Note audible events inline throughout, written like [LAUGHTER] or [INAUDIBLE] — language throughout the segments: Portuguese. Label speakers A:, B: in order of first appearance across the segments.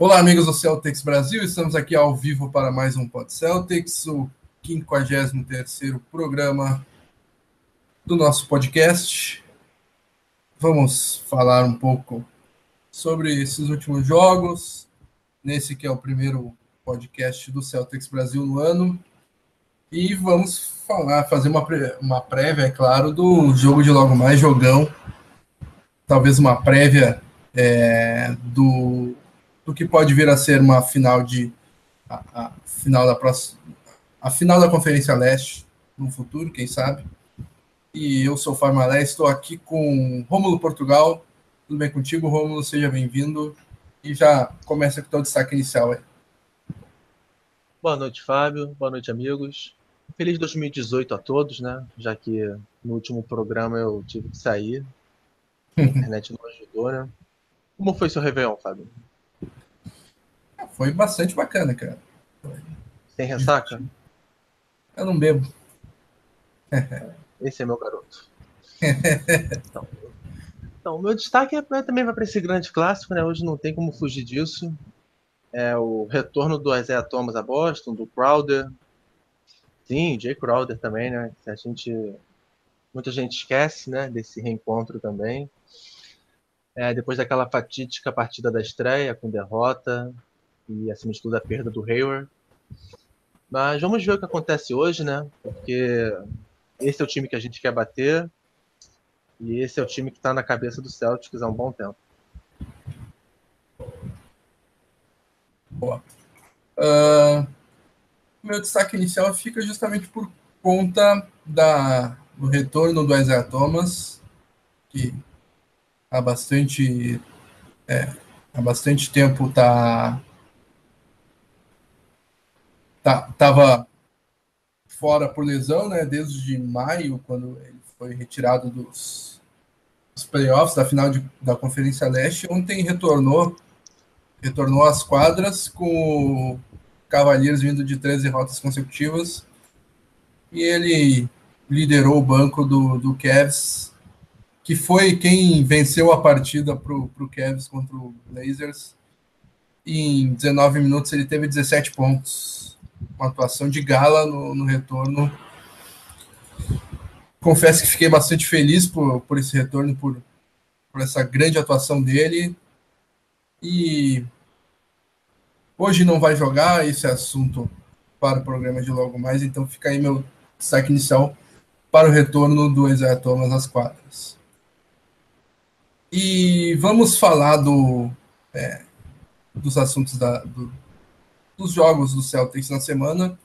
A: Olá, amigos do Celtics Brasil, estamos aqui ao vivo para mais um Pod Celtics, o 53º programa do nosso podcast. Vamos falar um pouco sobre esses últimos jogos, nesse que é o primeiro podcast do Celtics Brasil no ano, e vamos falar, fazer uma, uma prévia, é claro, do jogo de logo mais, jogão, talvez uma prévia é, do do que pode vir a ser uma final de a, a final da próxima a final da Conferência Leste no futuro, quem sabe. E eu sou o Farmalé, estou aqui com Rômulo Portugal. Tudo bem contigo, Rômulo? Seja bem-vindo. E já começa com o teu destaque inicial aí.
B: Boa noite, Fábio. Boa noite, amigos. Feliz 2018 a todos, né? Já que no último programa eu tive que sair. A [LAUGHS] internet não ajudou, né? Como foi seu Réveillon, Fábio?
A: Foi bastante bacana, cara.
B: Tem ressaca?
A: Eu não bebo.
B: Esse é meu garoto. então, então, o meu destaque é, também vai para esse grande clássico, né? Hoje não tem como fugir disso. É o retorno do Isaiah Thomas a Boston, do Crowder. Sim, Jay Crowder também, né? A gente, muita gente esquece, né? Desse reencontro também. É, depois daquela fatídica partida da estreia com derrota, e acima de tudo a perda do Hayward. Mas vamos ver o que acontece hoje, né? Porque esse é o time que a gente quer bater e esse é o time que está na cabeça do Celtics há um bom tempo.
A: Boa. Uh, meu destaque inicial fica justamente por conta da, do retorno do Isaiah Thomas, que há bastante, é, há bastante tempo está tá, tava fora por lesão, né? Desde maio, quando ele foi retirado dos, dos playoffs da final de, da Conferência Leste. Ontem retornou, retornou às quadras com o Cavaliers vindo de 13 rotas consecutivas. E ele liderou o banco do, do Cavs, que foi quem venceu a partida para o Cavs contra o Blazers. E em 19 minutos ele teve 17 pontos uma atuação de gala no, no retorno. Confesso que fiquei bastante feliz por, por esse retorno, por, por essa grande atuação dele. E hoje não vai jogar, esse assunto para o programa de logo mais, então fica aí meu destaque inicial para o retorno do Isaiah Thomas às quadras. E vamos falar do, é, dos assuntos da, do, dos jogos do Celtics na semana.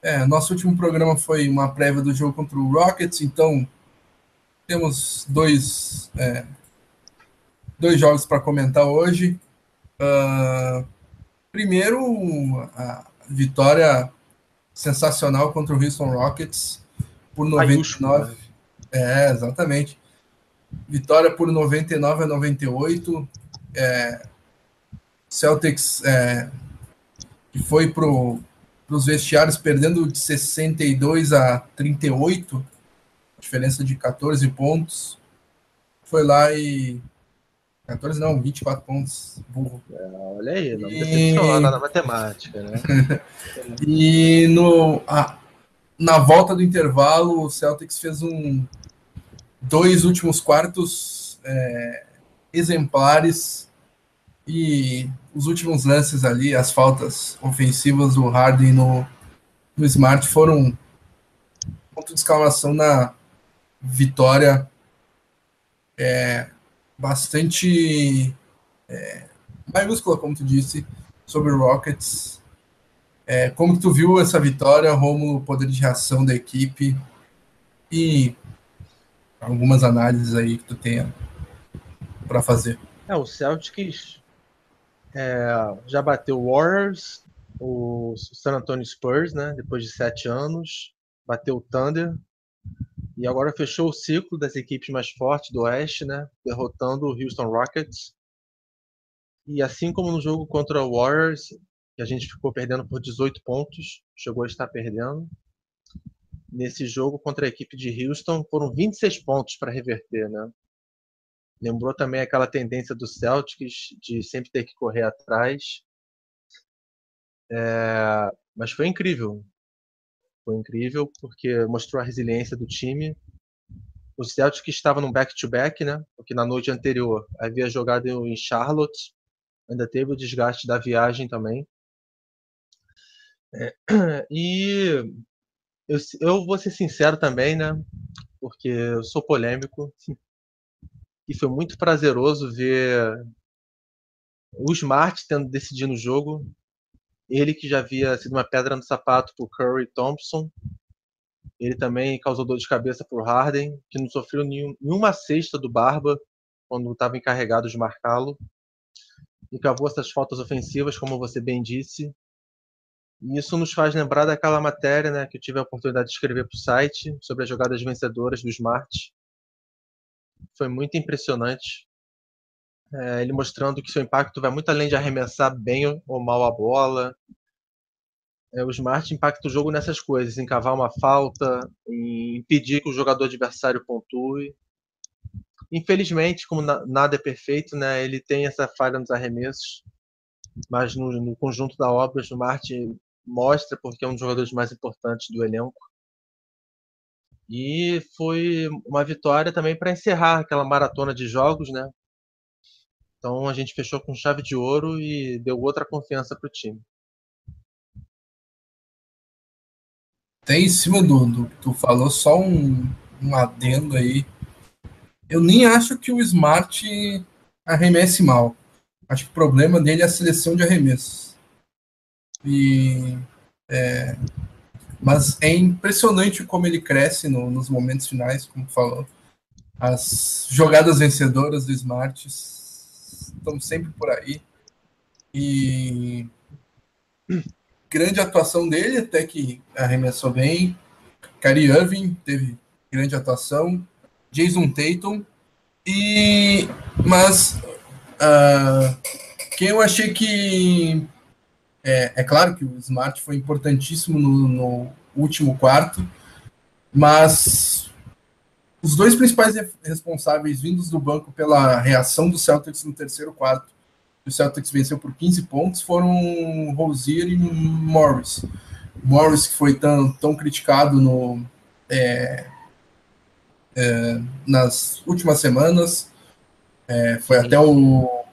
A: É, nosso último programa foi uma prévia do jogo contra o Rockets, então temos dois, é, dois jogos para comentar hoje. Uh, primeiro, a vitória sensacional contra o Houston Rockets por 99. Né? É, exatamente. Vitória por 99 a 98. É, Celtics é, que foi para os vestiários perdendo de 62 a 38, diferença de 14 pontos. Foi lá e. 14 não, 24 pontos, burro.
B: É, olha aí, não e... na matemática, né? [LAUGHS]
A: e no, a, na volta do intervalo, o Celtics fez um dois últimos quartos é, exemplares e os últimos lances ali, as faltas ofensivas do Harden no, no Smart foram ponto de exclamação na vitória é, bastante é, maiúscula, como tu disse, sobre o Rockets. É, como tu viu essa vitória, Romulo, poder de reação da equipe e algumas análises aí que tu tenha para fazer.
B: É, o Celtics é, já bateu o Warriors, o San Antonio Spurs, né? Depois de sete anos, bateu o Thunder e agora fechou o ciclo das equipes mais fortes do Oeste, né? Derrotando o Houston Rockets. E assim como no jogo contra o Warriors, que a gente ficou perdendo por 18 pontos, chegou a estar perdendo. Nesse jogo contra a equipe de Houston, foram 26 pontos para reverter, né? Lembrou também aquela tendência do Celtics de sempre ter que correr atrás. É, mas foi incrível. Foi incrível porque mostrou a resiliência do time. O Celtic estava num back-to-back, né? Porque na noite anterior havia jogado em Charlotte, ainda teve o desgaste da viagem também. É, [CLEARS THROAT] e eu, eu vou ser sincero também, né? Porque eu sou polêmico. E foi muito prazeroso ver o Smart tendo decidido o jogo. Ele que já havia sido uma pedra no sapato por Curry Thompson. Ele também causou dor de cabeça por Harden, que não sofreu nenhum, nenhuma cesta do Barba quando estava encarregado de marcá-lo. E cavou essas faltas ofensivas, como você bem disse. E isso nos faz lembrar daquela matéria né, que eu tive a oportunidade de escrever para o site sobre as jogadas vencedoras do Smart. Foi muito impressionante. É, ele mostrando que seu impacto vai muito além de arremessar bem ou mal a bola. É, o Smart impacta o jogo nessas coisas, em cavar uma falta, em impedir que o jogador adversário pontue. Infelizmente, como na, nada é perfeito, né, ele tem essa falha nos arremessos, mas no, no conjunto da obra, o Smart mostra porque é um dos jogadores mais importantes do elenco. E foi uma vitória também para encerrar aquela maratona de jogos, né? Então a gente fechou com chave de ouro e deu outra confiança para o time.
A: Tem em cima do, do tu falou só um, um adendo aí. Eu nem acho que o Smart arremesse mal. Acho que o problema dele é a seleção de arremessos. E é, mas é impressionante como ele cresce no, nos momentos finais, como falou. As jogadas vencedoras do Smart estão sempre por aí. E grande atuação dele, até que arremessou bem. Kyrie Irving teve grande atuação. Jason Tatum. E mas uh, quem eu achei que é, é claro que o Smart foi importantíssimo no, no último quarto, mas os dois principais responsáveis vindos do banco pela reação do Celtics no terceiro quarto, o Celtics venceu por 15 pontos, foram Rosier e Morris. Morris, que foi tão, tão criticado no, é, é, nas últimas semanas, é, foi Sim. até o,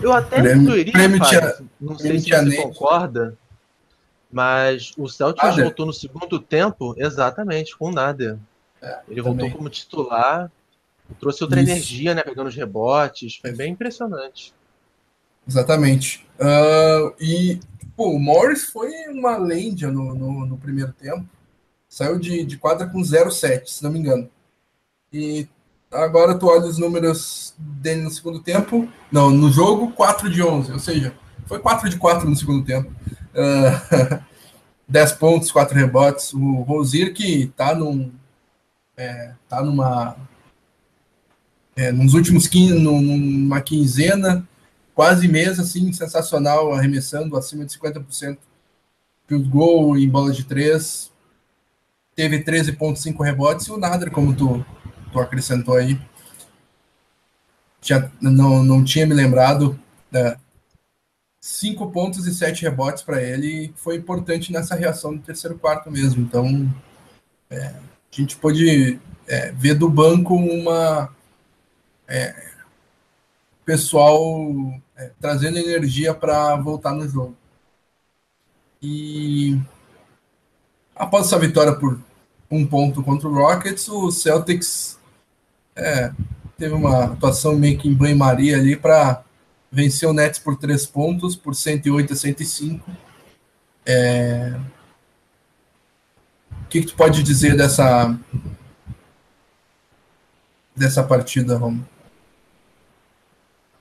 B: eu até prêmio, prêmio tia, não sei se você concorda, mas o Celtics voltou no segundo tempo, exatamente, com nada. É, Ele voltou também. como titular, trouxe outra Isso. energia, né, pegando os rebotes, foi bem impressionante.
A: Exatamente. Uh, e pô, o Morris foi uma lenda no, no, no, primeiro tempo. Saiu de, de quadra com 0,7, se não me engano. E Agora tu olha os números dele no segundo tempo. Não, no jogo, 4 de 11. Ou seja, foi 4 de 4 no segundo tempo. Uh, ah, [LAUGHS] 10 pontos, 4 rebotes. O Rosier que tá num. É, tá numa. É, nos últimos 15, numa quinzena, quase mês, assim, sensacional, arremessando acima de 50%. Field goal em bola de 3. Teve 13,5 rebotes e o Nader, como tu tu acrescentou aí. Já não, não tinha me lembrado. Né? Cinco pontos e sete rebotes para ele foi importante nessa reação do terceiro quarto mesmo. Então, é, a gente pôde é, ver do banco uma é, pessoal é, trazendo energia para voltar no jogo. E após essa vitória por um ponto contra o Rockets, o Celtics é, teve uma atuação meio que em banho-maria ali para vencer o Nets por três pontos, por 108 a 105. É... O que, que tu pode dizer dessa dessa partida, Romo?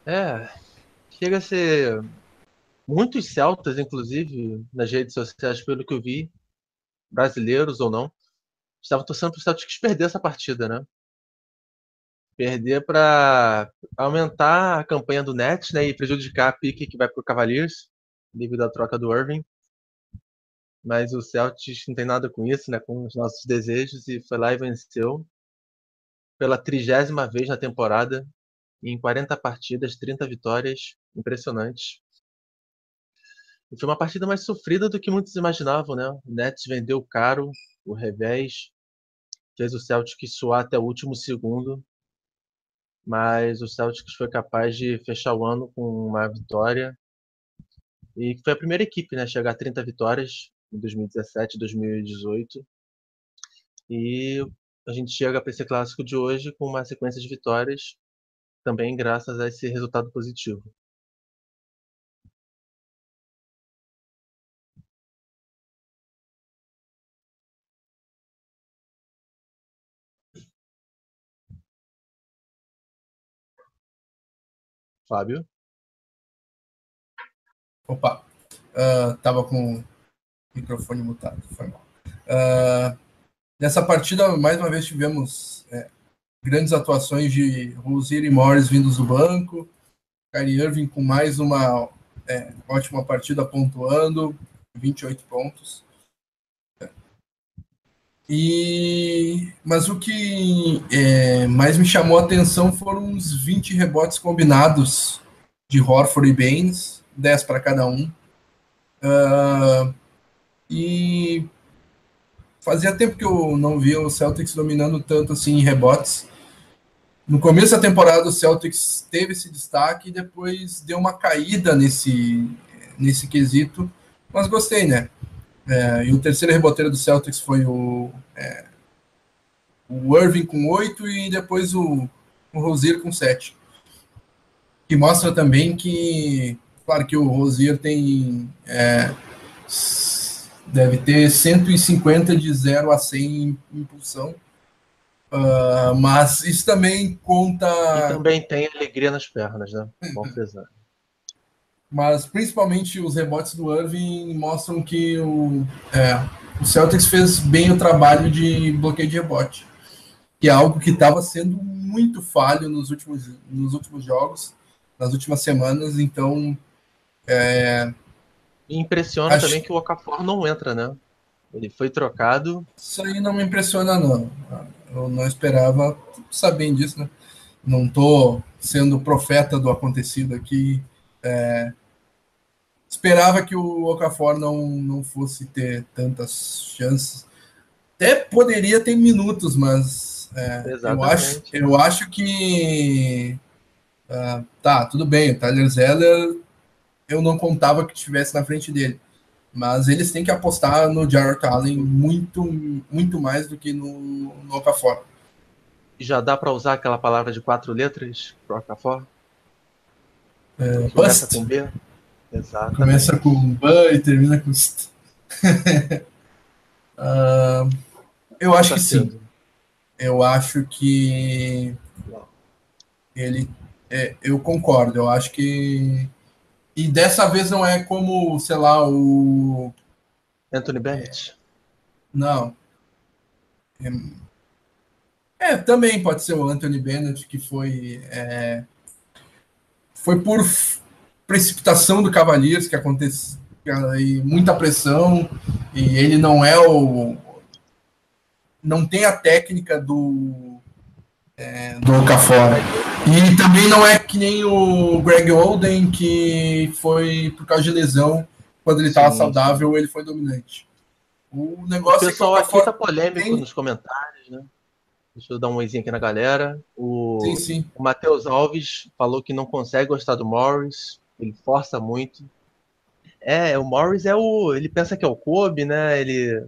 B: É, chega a ser muitos celtas, inclusive, nas redes sociais, pelo que eu vi, brasileiros ou não, estavam torcendo para o Celtics perder essa partida, né? Perder para aumentar a campanha do Nets né, e prejudicar a pique que vai para o Cavaliers, devido à troca do Irving. Mas o Celtics não tem nada com isso, né, com os nossos desejos, e foi lá e venceu. pela trigésima vez na temporada, em 40 partidas, 30 vitórias, impressionante. E foi uma partida mais sofrida do que muitos imaginavam, né? O Nets vendeu caro o revés, fez o Celtics suar até o último segundo, mas o Celtics foi capaz de fechar o ano com uma vitória e foi a primeira equipe né, a chegar a 30 vitórias em 2017 e 2018. E a gente chega para esse clássico de hoje com uma sequência de vitórias, também graças a esse resultado positivo. Fábio?
A: Opa, uh, com o microfone mutado, foi mal. Uh, nessa partida, mais uma vez, tivemos é, grandes atuações de Rosier e Morris vindos do banco, Kyrie Irving com mais uma é, ótima partida pontuando, 28 pontos. E, mas o que é, mais me chamou a atenção foram os 20 rebotes combinados de Horford e Baines, 10 para cada um. Uh, e fazia tempo que eu não via o Celtics dominando tanto assim em rebotes. No começo da temporada, o Celtics teve esse destaque e depois deu uma caída nesse, nesse quesito, mas gostei, né? É, e o terceiro reboteiro do Celtics foi o, é, o Irving com oito e depois o, o Rosier com sete. Que mostra também que, claro que o Rosier tem. É, deve ter 150 de 0 a 100 em impulsão. Uh, mas isso também conta.
B: E também tem alegria nas pernas, né? Bom pesar
A: mas principalmente os rebotes do Irving mostram que o, é, o Celtics fez bem o trabalho de bloqueio de rebote, que é algo que estava sendo muito falho nos últimos, nos últimos jogos, nas últimas semanas, então... É,
B: impressiona acho... também que o Okafor não entra, né? Ele foi trocado.
A: Isso aí não me impressiona, não. Eu não esperava, sabendo disso, né? Não estou sendo profeta do acontecido aqui, é, esperava que o Okafor não, não fosse ter tantas chances. Até poderia ter minutos, mas é, eu, acho, eu acho que. Uh, tá, tudo bem, o Tyler Zeller eu não contava que estivesse na frente dele. Mas eles têm que apostar no Jarrett Allen muito, muito mais do que no, no Okafor.
B: Já dá para usar aquela palavra de quatro letras para o Okafor?
A: É, Começa com B? Começa com ban e termina com. uh, [LAUGHS] eu acho que sim. Eu acho que ele. É, eu concordo. Eu acho que. E dessa vez não é como, sei lá, o.
B: Anthony Bennett?
A: É, não. É, é, também pode ser o Anthony Bennett, que foi. É, foi por precipitação do Cavaliers que acontece e muita pressão e ele não é o não tem a técnica do é, do Cafora e também não é que nem o Greg Oden que foi por causa de lesão quando ele estava saudável ele foi dominante. O negócio
B: o pessoal é que o aqui tá polêmico tem... nos comentários né? Deixa eu dar um oizinho aqui na galera. O,
A: sim, sim.
B: o Matheus Alves falou que não consegue gostar do Morris ele força muito. É, o Morris é o. Ele pensa que é o Kobe, né? Ele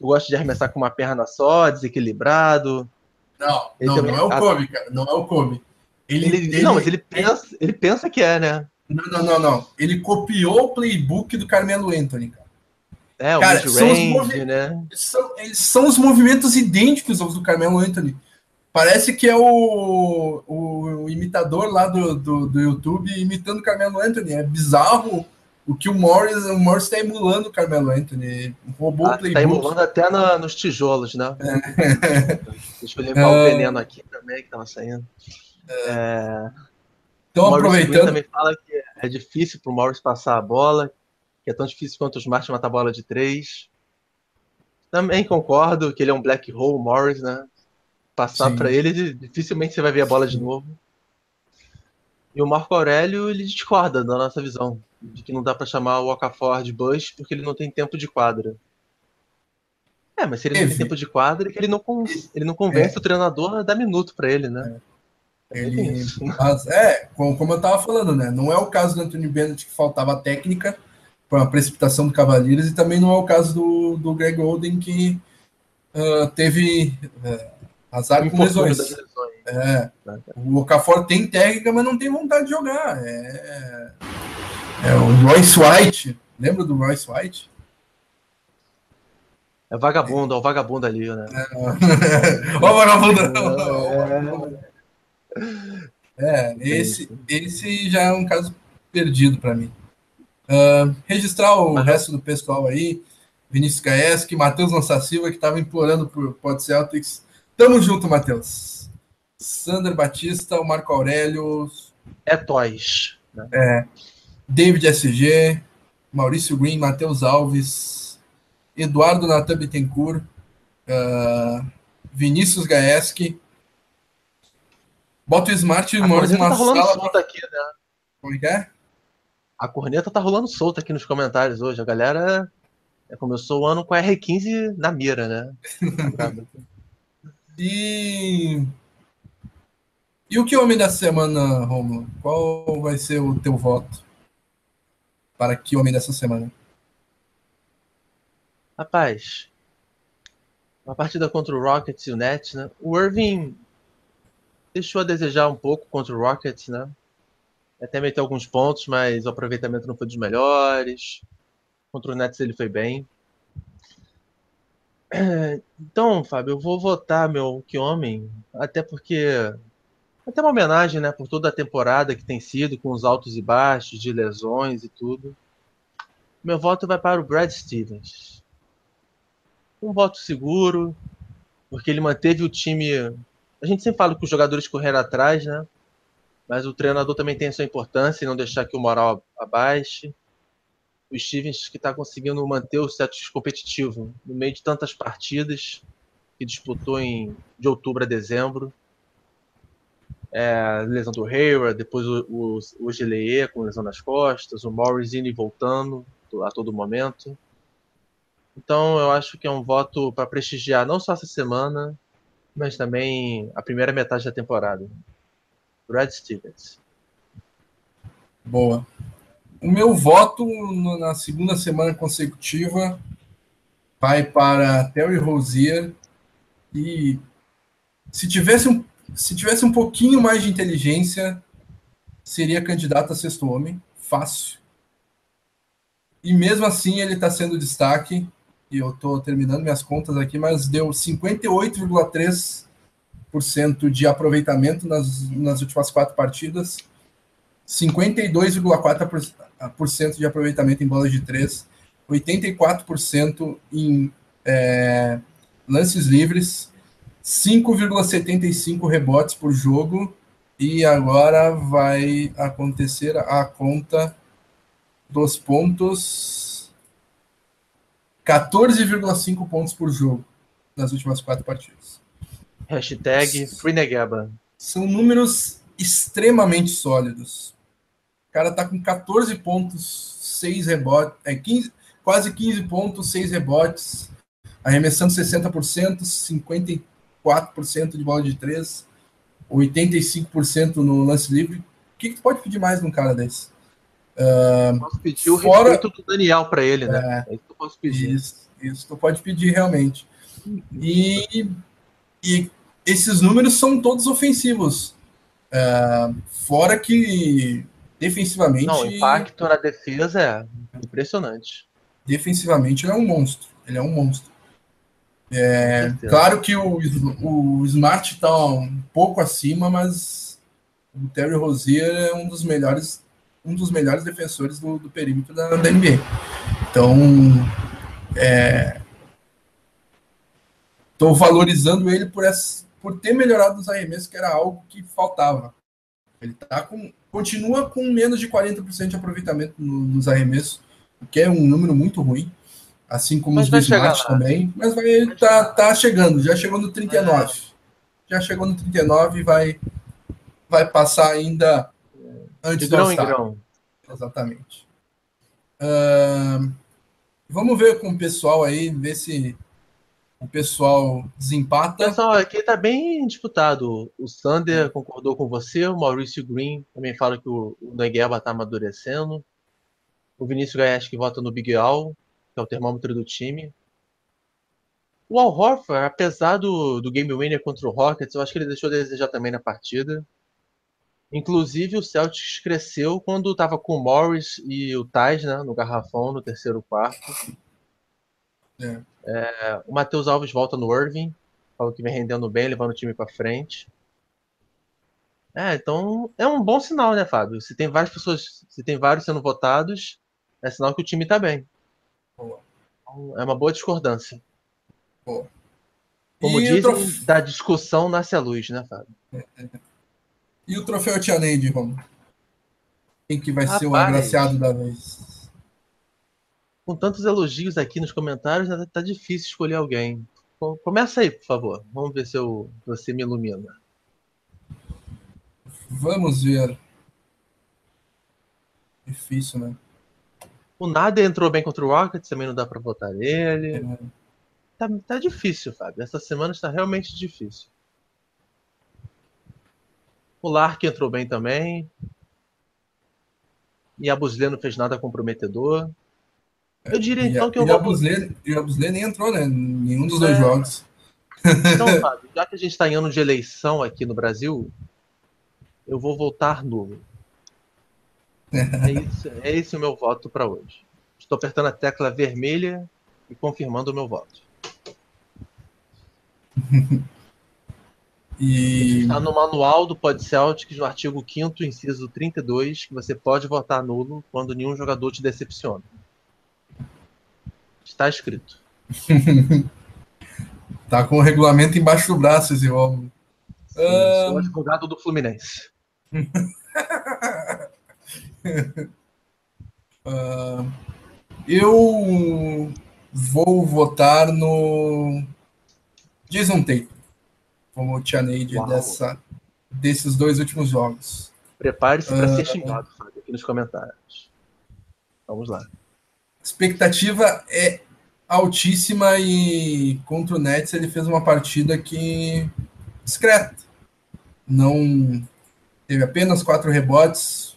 B: gosta de arremessar com uma perna só, desequilibrado.
A: Não, não, também... não é o Kobe, cara. Não é o Kobe.
B: Ele, ele, ele, não, mas ele pensa, ele pensa que é, né?
A: Não, não, não, não. Ele copiou o playbook do Carmelo Anthony, cara.
B: É, o cara, são movi... né?
A: São, são os movimentos idênticos aos do Carmelo Anthony. Parece que é o, o, imitador lá do, do, do, YouTube imitando o Carmelo Anthony. É bizarro o que o Morris o Morris está emulando o Carmelo Anthony.
B: Roubou ah, o playbook. Está emulando até na, nos tijolos, né? É. [LAUGHS] Deixa eu limpar é. o veneno aqui também que estava saindo. É.
A: Então, aproveitando.
B: também fala que é difícil para o Morris passar a bola, que é tão difícil quanto os Smart matar a bola de três. Também concordo que ele é um black hole, Morris, né? Passar para ele, dificilmente você vai ver a bola de novo. E o Marco Aurélio, ele discorda da nossa visão, de que não dá para chamar o Okafor de Bush porque ele não tem tempo de quadra. É, mas se ele não tem tempo de quadra, é que ele não, ele não convence é. o treinador a dar minuto para ele, né?
A: É. Ele, mas, é, como eu estava falando, né? Não é o caso do Anthony Bennett que faltava técnica para a precipitação do Cavaleiros e também não é o caso do, do Greg Oden que uh, teve uh, azar com lesões. É, o Okafor tem técnica, mas não tem vontade de jogar. É, é o Royce White, lembra do Royce White?
B: É vagabundo, é o vagabundo ali, né?
A: É, [LAUGHS] vagabundo! É, [LAUGHS] esse, esse já é um caso perdido para mim. Uh, registrar o Mas... resto do pessoal aí. Vinícius Gaeski, Matheus Lança Silva, que estava implorando por Pod Celtics. Tamo junto, Matheus. Sander Batista, o Marco Aurélio.
B: É Toys.
A: Né? É. David SG, Maurício Green, Matheus Alves, Eduardo Natan Bittencourt, uh, Vinícius Gaeski. Bota o Smart
B: e uma tá rolando sala. Solta aqui, né?
A: Como é que é?
B: A corneta tá rolando solta aqui nos comentários hoje. A galera começou o ano com a R15 na mira, né? [LAUGHS]
A: e e o que homem da semana, Romulo? Qual vai ser o teu voto para que homem dessa semana?
B: Rapaz, a partida contra o Rockets e o Nets, né? O Irving deixou a desejar um pouco contra o Rockets, né? Até meteu alguns pontos, mas o aproveitamento não foi dos melhores. Contra o Nets ele foi bem. [CLEARS THROAT] Então, Fábio, eu vou votar meu que homem, até porque até uma homenagem, né, por toda a temporada que tem sido, com os altos e baixos, de lesões e tudo. Meu voto vai para o Brad Stevens. Um voto seguro, porque ele manteve o time. A gente sempre fala que os jogadores correram atrás, né? Mas o treinador também tem a sua importância em não deixar que o moral abaixe. O Stevens que está conseguindo manter o status competitivo no meio de tantas partidas que disputou em, de outubro a dezembro é, lesão do Hayward, depois o, o, o com lesão nas costas, o Morrisini voltando a todo momento. Então eu acho que é um voto para prestigiar não só essa semana, mas também a primeira metade da temporada. Brad Stevens.
A: Boa. O meu voto na segunda semana consecutiva vai para Terry Rozier. E se tivesse um se tivesse um pouquinho mais de inteligência, seria candidato a sexto homem, fácil. E mesmo assim ele está sendo destaque, e eu estou terminando minhas contas aqui, mas deu 58,3% de aproveitamento nas, nas últimas quatro partidas, 52,4% de aproveitamento em bolas de três, 84% em é, lances livres, 5,75 rebotes por jogo. E agora vai acontecer a conta dos pontos. 14,5 pontos por jogo nas últimas quatro partidas.
B: Hashtag FreeNegaba.
A: São números extremamente sólidos. O cara tá com 14 pontos, 6 rebotes, é 15, quase 15 pontos, 6 rebotes, arremessando 60%, 53 4% de bola de 3, 85% no lance livre. O que, que tu pode pedir mais num cara desse?
B: Uh, posso pedir o fora... respeito do Daniel para ele, né? É, é isso que eu posso pedir.
A: Isso, isso tu pode pedir realmente. E, e esses números são todos ofensivos. Uh, fora que defensivamente. Não,
B: o impacto na defesa é impressionante.
A: Defensivamente ele é um monstro. Ele é um monstro. É, claro que o, o Smart está um pouco acima, mas o Terry Rozier é um dos melhores, um dos melhores defensores do, do perímetro da, da, NBA. Então, estou é, valorizando ele por, essa, por ter melhorado os arremessos, que era algo que faltava. Ele tá com, continua com menos de 40% de aproveitamento no, nos arremessos, o que é um número muito ruim assim como mas os do Smart também, mas vai tá, tá chegando, já chegou no 39. É. já chegou no 39 e vai, vai passar ainda antes
B: De grão
A: do
B: em grão.
A: Exatamente. Ahn, vamos ver com o pessoal aí, ver se o pessoal desempata.
B: Pessoal, aqui tá bem disputado. O Sander concordou com você, o Maurício Green também fala que o, o Negueba tá amadurecendo. O Vinícius Gaes que vota no Big Al, que é o termômetro do time. O Al Horford, apesar do, do game winner contra o Rockets, eu acho que ele deixou a desejar também na partida. Inclusive, o Celtics cresceu quando estava com o Morris e o Tais né, no garrafão no terceiro quarto.
A: É.
B: É, o Matheus Alves volta no Irving, falou que vem rendendo bem, levando o time para frente. É, então é um bom sinal, né, Fábio? Se tem várias pessoas, se tem vários sendo votados, é sinal que o time tá bem.
A: Boa.
B: Então, É uma boa discordância.
A: Boa.
B: Como
A: E
B: dizem,
A: trof-
B: da discussão nasce a luz, né, Fábio?
A: E o troféu Tia Neide, Romulo? Quem que vai ser o
B: Rapaz.
A: agraciado da vez?
B: Com tantos elogios aqui nos comentários, né, tá difícil escolher alguém. Co- Começa aí, por favor. Vamos ver se eu, você me ilumina.
A: Vamos ver. Difícil, né?
B: O Nader entrou bem contra o Rockets, também não dá pra votar nele.
A: É.
B: Tá, tá difícil, Fábio. Essa semana está realmente difícil. O Lark entrou bem também. E a Buslê não fez nada comprometedor. Eu diria então que eu
A: e
B: vou.
A: E a Buslê nem entrou, né? Em Nenhum dos
B: É.
A: dois jogos.
B: Então, [LAUGHS] Fábio, já que a gente está em ano de eleição aqui no Brasil, eu vou votar nulo. É, isso, é esse o meu voto para hoje. Estou apertando a tecla vermelha e confirmando o meu voto. [LAUGHS]
A: E
B: Está no manual do Pod Celtics, no artigo 5 inciso 32, que você pode votar nulo quando nenhum jogador te decepciona. Está escrito. [LAUGHS]
A: tá com o regulamento embaixo do braço esse Romulo.
B: Sim,
A: Ah.
B: Sou advogado do Fluminense. [LAUGHS]
A: Ah, eu vou votar no Jason Tatum como o Tia Neide
B: Uau.
A: dessa, desses dois últimos jogos.
B: Prepare-se para
A: Ah.
B: ser xingado, Fábio, aqui nos comentários. Vamos lá.
A: Expectativa é altíssima e contra o Nets ele fez uma partida que discreta. Não teve apenas quatro rebotes,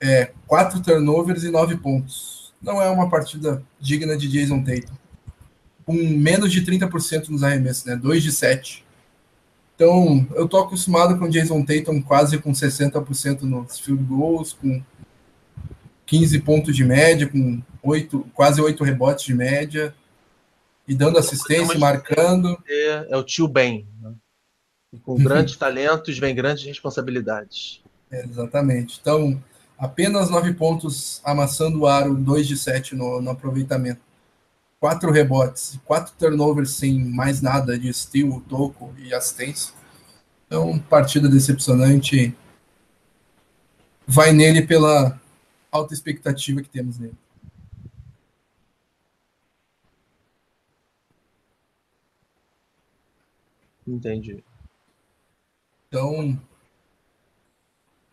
A: é, quatro turnovers e nove pontos. Não é uma partida digna de Jason Tatum. Com menos de 30% nos arremessos, né? 2 de 7. Então, eu tô acostumado com Jason Tatum quase com 60% nos field goals, com 15 pontos de média, com oito, quase 8 rebotes de média, e dando assistência,
B: podemos-
A: marcando.
B: É, é o tio Ben. Né? E com grandes talentos vem grandes responsabilidades.
A: É, exatamente. Então, apenas 9 pontos amassando o aro, 2 de 7 no, no aproveitamento. Quatro rebotes, quatro turnovers sem mais nada de steal, toco e assistência. Então, partida decepcionante. Vai nele pela alta expectativa que temos nele.
B: Entendi.
A: Então,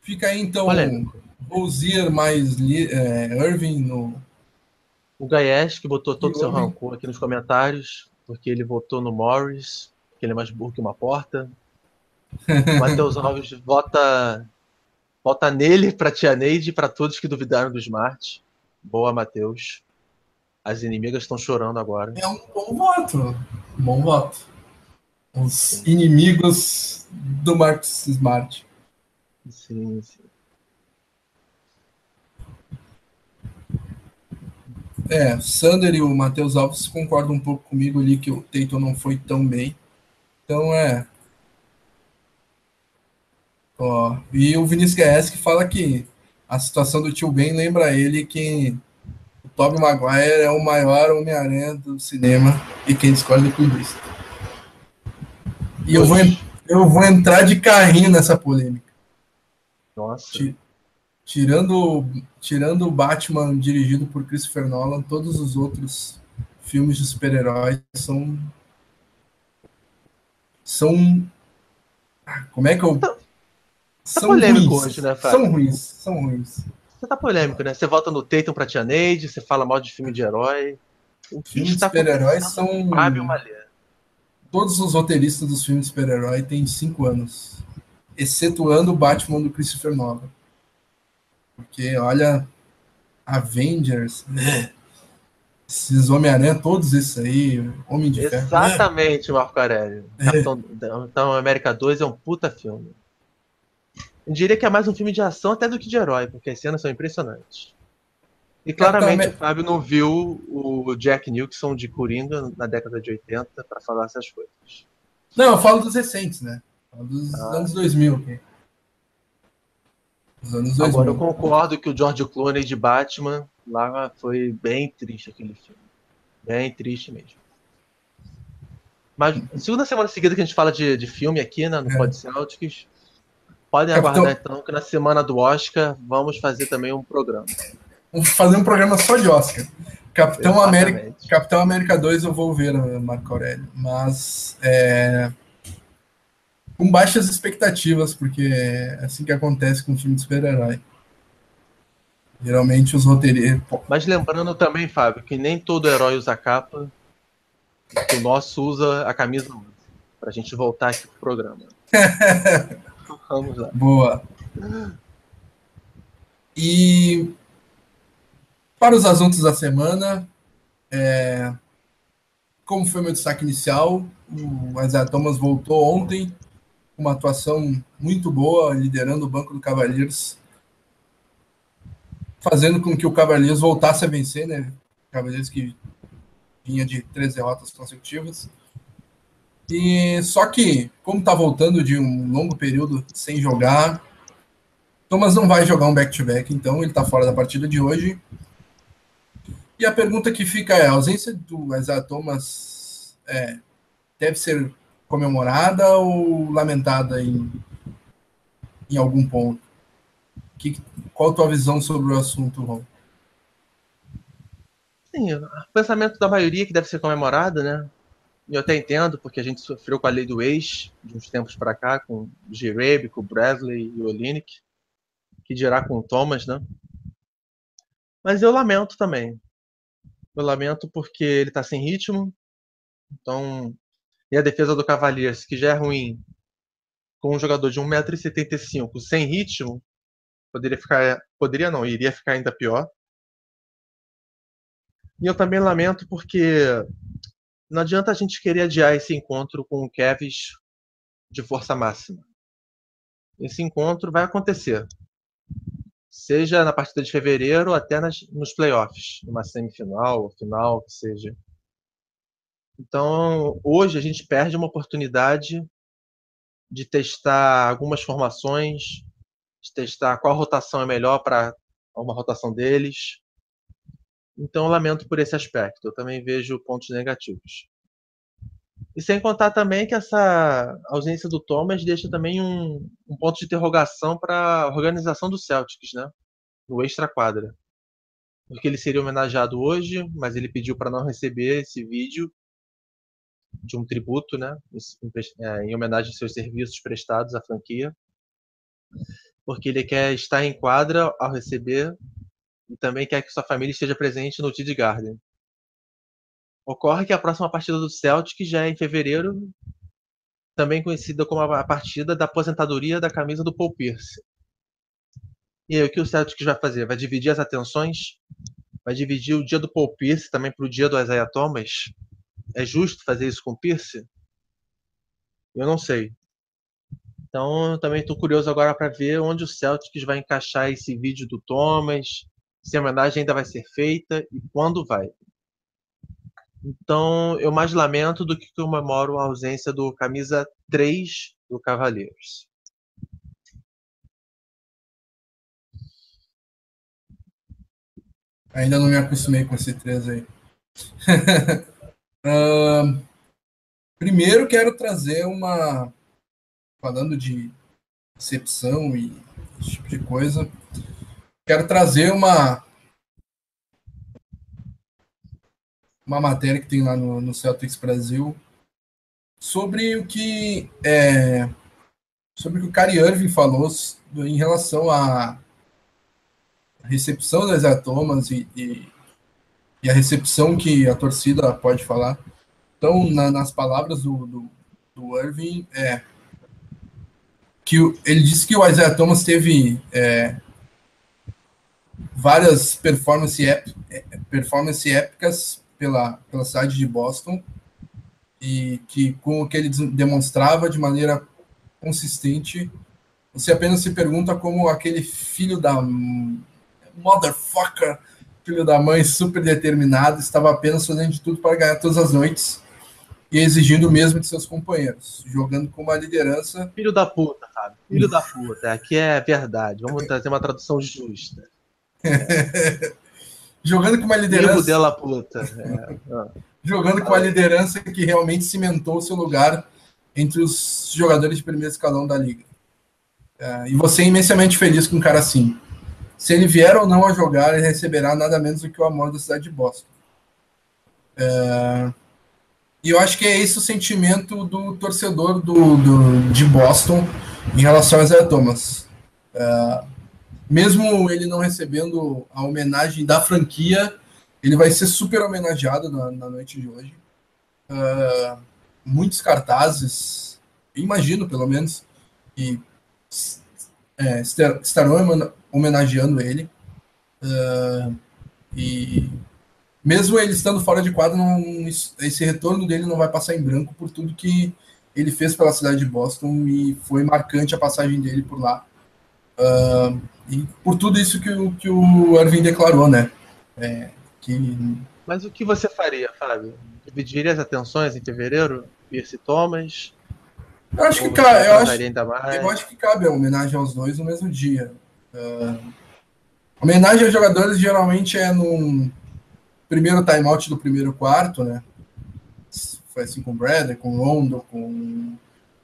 A: fica aí então
B: Polêmico.
A: Rozier mais é, Irving no.
B: O Gaesh, que botou todo o seu rancor aqui nos comentários, porque ele votou no Morris, que ele é mais burro que uma porta. [LAUGHS] O Matheus Alves vota, vota nele para Tia Neide e para todos que duvidaram do Smart. Boa, Matheus. As inimigas estão chorando agora.
A: É um bom voto. Bom voto. Os inimigos do Marcus Smart.
B: Sim, sim.
A: É, o Sander e o Matheus Alves concordam um pouco comigo ali que o Tatum não foi tão bem. Então é. Ó, e o Vinícius Guedes que fala que a situação do tio Ben lembra ele que o Tobey Maguire é o maior Homem-Aranha do cinema e quem discorda é com isso. E eu vou, eu vou entrar de carrinho nessa polêmica.
B: Nossa.
A: Ti- Tirando, tirando o Batman dirigido por Christopher Nolan, todos os outros filmes de super-heróis são são Como é que eu.
B: Tá, tá
A: são
B: polêmico
A: ruins.
B: hoje, né, Fábio?
A: São ruins, são ruins.
B: Você tá polêmico, né? Você volta no Tatum pra Tia Neide, você fala mal de filme de herói. O
A: Filmes de
B: está
A: super-heróis
B: acontecendo
A: são.
B: Fábio Malê?
A: Todos os roteiristas dos filmes de super-herói têm cinco anos. Excetuando o Batman do Christopher Nolan. Porque, olha, Avengers, né? esses Homem-Aranha, todos esses aí, Homem de Ferro. né?
B: Exatamente, Marco Aurélio.
A: É.
B: Capitão, Capitão América 2 é um puta filme. Eu diria que é mais um filme de ação até do que de herói, porque as cenas são impressionantes. E claramente
A: Capitão
B: o Fábio não viu o Jack Nixon de Coringa na década de 80 para falar essas coisas.
A: Não, eu falo dos recentes, né? Falo dos
B: Ah.
A: anos 2000. ok? Dos anos 2000.
B: Agora eu concordo que o George Clooney de Batman lá foi bem triste aquele filme. Bem triste mesmo. Mas segunda semana seguida que a gente fala de, de filme aqui né, no
A: É.
B: Pod Celtics, podem
A: Capitão-
B: aguardar então que na semana do Oscar vamos fazer também um programa.
A: Vamos fazer um programa só de Oscar. Capitão
B: Exatamente.
A: América, Capitão América 2 eu vou ver, né, Marco Aurélio. Mas é, com baixas expectativas, porque é assim que acontece com filme de super-herói. Geralmente os roteiristas.
B: Mas lembrando também, Fábio, que nem todo herói usa capa, o nosso usa a camisa para a gente voltar aqui pro programa. [LAUGHS] Vamos lá.
A: Boa. E para os assuntos da semana, é, como foi meu destaque inicial, o Isaiah Thomas voltou ontem uma atuação muito boa, liderando o banco do Cavaliers, fazendo com que o Cavaliers voltasse a vencer, né? Cavaliers que vinha de três derrotas consecutivas. E só que, como está voltando de um longo período sem jogar, Thomas não vai jogar um back-to-back, então ele está fora da partida de hoje. E a pergunta que fica é: a ausência do Isaiah Thomas é, deve ser comemorada ou lamentada em, em algum ponto? Que, qual a tua visão sobre o assunto, Ron?
B: Sim, o pensamento da maioria que deve ser comemorado, né? Eu até entendo, porque a gente sofreu com a lei do ex de uns tempos para cá, com o com o Bradley e o Olinick, que dirá com o Thomas, né? Mas eu lamento também. Eu lamento porque ele tá sem ritmo. Então, e a defesa do Cavaliers, que já é ruim, com um jogador de 1,75m sem ritmo, poderia ficar, poderia não, iria ficar ainda pior. E eu também lamento porque não adianta a gente querer adiar esse encontro com o Kevs de força máxima. Esse encontro vai acontecer. Seja na partida de fevereiro até nas, nos playoffs, numa semifinal ou final, que seja. Então, hoje a gente perde uma oportunidade de testar algumas formações, de testar qual rotação é melhor para uma rotação deles. Então, lamento por esse aspecto. Eu também vejo pontos negativos. E sem contar também que essa ausência do Thomas deixa também um, um ponto de interrogação para a organização do Celtics, né? No extra-quadra. Porque ele seria homenageado hoje, mas ele pediu para não receber esse vídeo de um tributo, né? Em homenagem aos seus serviços prestados à franquia. Porque ele quer estar em quadra ao receber e também quer que sua família esteja presente no TD Garden. Ocorre que a próxima partida do Celtic já é em fevereiro, também conhecida como a partida da aposentadoria da camisa do Paul Pierce. E aí, o que o Celtic vai fazer? Vai dividir as atenções? Vai dividir o dia do Paul Pierce também para o dia do Isaiah Thomas? É justo fazer isso com o Pierce? Eu não sei. Então, também estou curioso agora para ver onde o Celtics vai encaixar esse vídeo do Thomas, se a homenagem ainda vai ser feita e quando vai. Então, eu mais lamento do que comemoro a ausência do camisa 3 do Cavaliers.
A: Ainda não me acostumei com esse 3 aí. [LAUGHS] uh, primeiro, quero trazer uma. Falando de recepção e esse tipo de coisa, quero trazer uma. Uma matéria que tem lá no, no Celtics Brasil sobre o que é, sobre o que o Cary Irving falou em relação à recepção das Thomas e, e, e, a recepção que a torcida pode falar. Então, na, nas palavras do, do, do, Irving, é, que ele disse que o Isaiah Thomas teve é, várias performance, ép, é, performance épicas pela, pela cidade de Boston e que com o que ele demonstrava de maneira consistente, você apenas se pergunta como aquele filho da motherfucker, filho da mãe super determinado, estava apenas fazendo de tudo para ganhar todas as noites e exigindo o mesmo de seus companheiros, jogando com uma liderança.
B: Filho da puta, sabe? Filho da puta, aqui é verdade. Vamos trazer uma tradução justa. [LAUGHS]
A: jogando com uma liderança.
B: Dela puta. É.
A: jogando com a liderança que realmente cimentou seu lugar entre os jogadores de primeiro escalão da liga. É, e você é imensamente feliz com um cara assim. Se ele vier ou não a jogar, ele receberá nada menos do que o amor da cidade de Boston. É, e eu acho que é esse o sentimento do torcedor do, do de Boston em relação a Isaiah Thomas. É, mesmo ele não recebendo a homenagem da franquia, ele vai ser super homenageado na, na noite de hoje. Uh, muitos cartazes, imagino pelo menos, e é, estarão homenageando ele. Uh, e mesmo ele estando fora de quadro, não, esse retorno dele não vai passar em branco por tudo que ele fez pela cidade de Boston e foi marcante a passagem dele por lá. Uh, e por tudo isso que, o, que o Irving declarou, né? É, que...
B: Mas o que você faria, Fábio? Dividiria as atenções em fevereiro? Pierce Thomas?
A: Eu acho que cabe, eu acho, eu acho que cabe a homenagem aos dois no mesmo dia. Uh, homenagem aos jogadores geralmente é no primeiro timeout do primeiro quarto, né? Foi assim com o Bradley, com o Rondo, com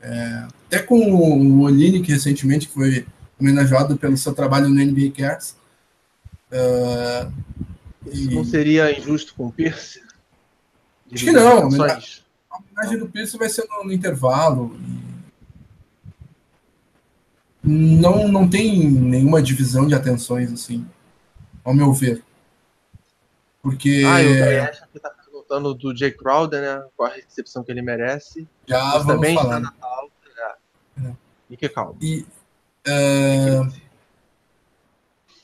A: é, até com o Olinick recentemente, que foi homenageado pelo seu trabalho no NBA Cares. Uh,
B: e... Não seria injusto com o Pierce?
A: Acho que não. A homenagem do Pierce vai ser no, no intervalo. Não, não tem nenhuma divisão de atenções, assim, ao meu ver. Porque.
B: Ah, eu acho que tá perguntando do Jay Crowder, né? Qual a recepção que ele merece.
A: Já Mas vamos também falar. Está na pauta.
B: É. E que calma.
A: E, uh,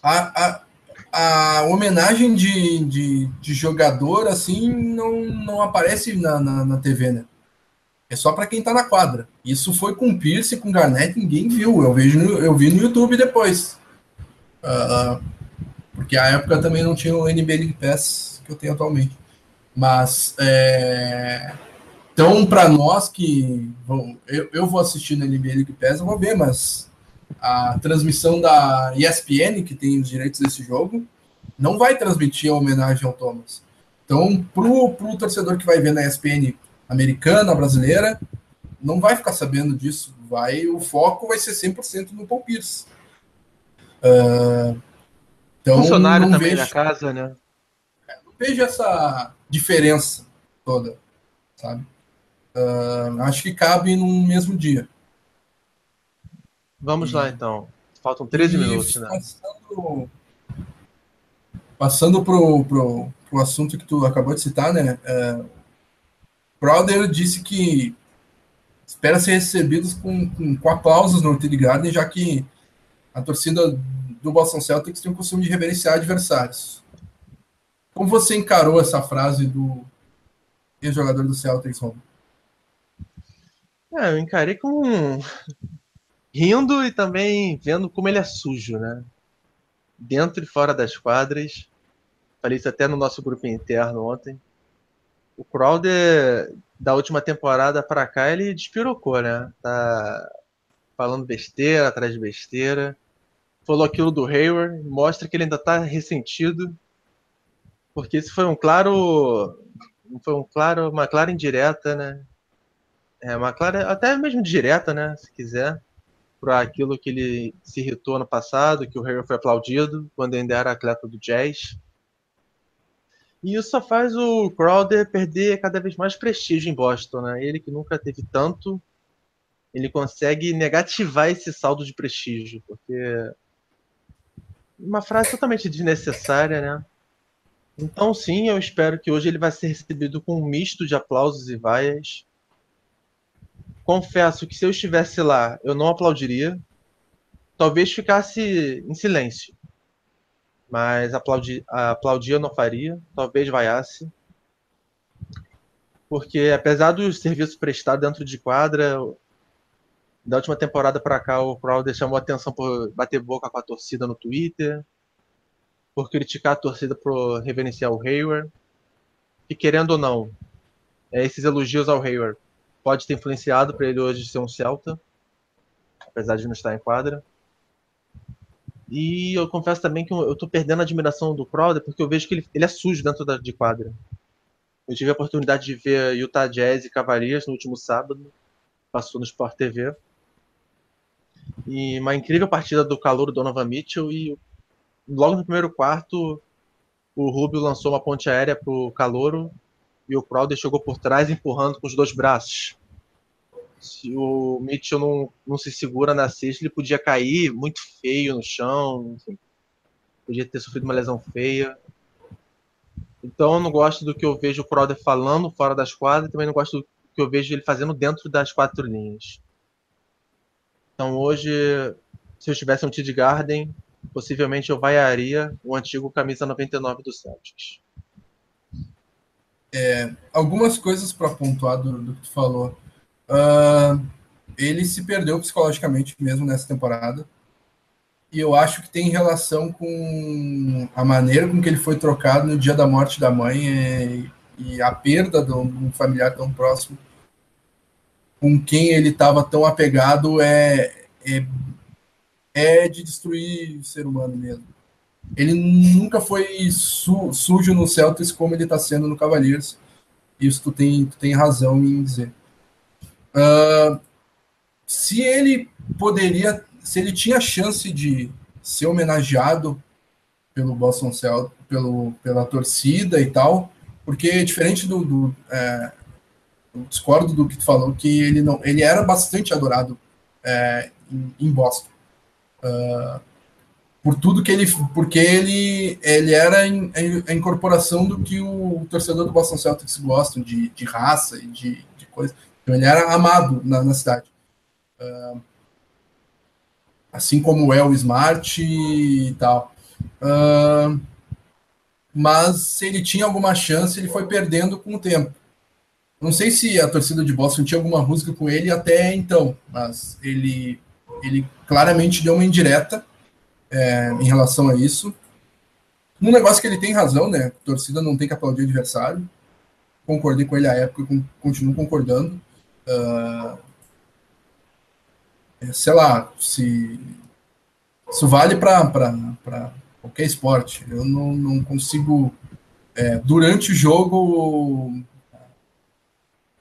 A: a, a, a homenagem de, de, de, jogador assim não, não aparece na, na, na TV, né? É só para quem tá na quadra. Isso foi com Pierce, com Garnett, ninguém viu. Eu vejo, no, eu vi no YouTube depois. Uh, porque a época também não tinha o NBA League Pass que eu tenho atualmente. Mas é... então para nós que vão, eu, eu vou assistir no NBA League Pass, eu vou ver, mas a transmissão da ESPN, que tem os direitos desse jogo, não vai transmitir a homenagem ao Thomas. Então, pro, pro torcedor que vai ver na ESPN americana, brasileira, não vai ficar sabendo disso. Vai, o foco vai ser 100% no Paul Pierce. Uh,
B: então, Funcionário também vejo, na casa, né?
A: Não vejo essa diferença toda, sabe? Uh, acho que cabe no mesmo dia.
B: Vamos lá então. Faltam 13 e minutos, né? Passando,
A: passando pro, pro, pro assunto que tu acabou de citar, né? É, Crowder disse que espera ser recebidos com, com, com aplausos no TD Garden, já que a torcida do Boston Celtics tem o costume de reverenciar adversários. Como você encarou essa frase do ex-jogador do Celtics, Ron?
B: É, eu encarei com rindo e também vendo como ele é sujo, né? Dentro e fora das quadras. Falei isso até no nosso grupo interno ontem. O Crowder, da última temporada para cá, ele despirocou, né? Tá falando besteira atrás de besteira. Falou aquilo do Hayward, mostra que ele ainda tá ressentido. Porque isso foi um claro. Foi um claro, uma clara indireta, né? É, uma clara, até mesmo direta, né? Se quiser para aquilo que ele se irritou no passado, que o Harry foi aplaudido quando ainda era atleta do Jazz. E isso só faz o Crowder perder cada vez mais prestígio em Boston, né? Ele que nunca teve tanto, ele consegue negativar esse saldo de prestígio, porque uma frase totalmente desnecessária, né? Então, sim, eu espero que hoje ele vai ser recebido com um misto de aplausos e vaias. Confesso que se eu estivesse lá, eu não aplaudiria. Talvez ficasse em silêncio. Mas aplaudir, aplaudir eu não faria. Talvez vaiasse. Porque apesar dos serviços prestados dentro de quadra, da última temporada para cá, o Crowder chamou atenção por bater boca com a torcida no Twitter por criticar a torcida por reverenciar o Hayward. E querendo ou não, é, esses elogios ao Hayward pode ter influenciado para ele hoje ser um Celta, apesar de não estar em quadra. E eu confesso também que eu estou perdendo a admiração do Crowder porque eu vejo que ele, ele é sujo dentro da, de quadra. Eu tive a oportunidade de ver Utah Jazz e Cavaliers no último sábado, passou no Sport TV. E uma incrível partida do calor do Donovan Mitchell e logo no primeiro quarto, o Rubio lançou uma ponte aérea pro Calouro e o Crowder chegou por trás empurrando com os dois braços. Se o Mitchell não, não se segura na cesta, ele podia cair muito feio no chão, enfim, podia ter sofrido uma lesão feia. Então eu não gosto do que eu vejo o Crowder falando fora das quadras e também não gosto do que eu vejo ele fazendo dentro das quatro linhas. Então hoje, se eu tivesse um Tid Garden, possivelmente eu vaiaria o antigo camisa 99 do Celtics.
A: É, algumas coisas para pontuar do, do, que tu falou. Uh, ele se perdeu psicologicamente mesmo nessa temporada. E eu acho que tem relação com a maneira com que ele foi trocado no dia da morte da mãe e, e a perda de um familiar tão próximo com quem ele estava tão apegado é, é é de destruir o ser humano mesmo. Ele nunca foi su sujo no Celtics como ele está sendo no Cavaliers. Isso tu tem, tu tem razão em dizer. Uh, se ele poderia, se ele tinha chance de ser homenageado pelo Boston Celtics, pelo, pela torcida e tal, porque diferente do, do é, discordo do que tu falou, que ele não, ele era bastante adorado é, em, em Boston. Uh, por tudo que ele. Porque ele, ele era a incorporação do que o torcedor do Boston Celtics gosta, de, de raça e de, de coisa. Então ele era amado na, na cidade. Uh, assim como é o Smart e tal. Uh, mas se ele tinha alguma chance, ele foi perdendo com o tempo. Não sei se a torcida de Boston tinha alguma música com ele até então, mas ele ele claramente deu uma indireta é, em relação a isso. Um negócio que ele tem razão, né? Torcida não tem que aplaudir adversário. Concordei com ele à época e continuo concordando. Uh, sei lá, se isso vale para qualquer esporte. Eu não, não consigo, é, durante o jogo,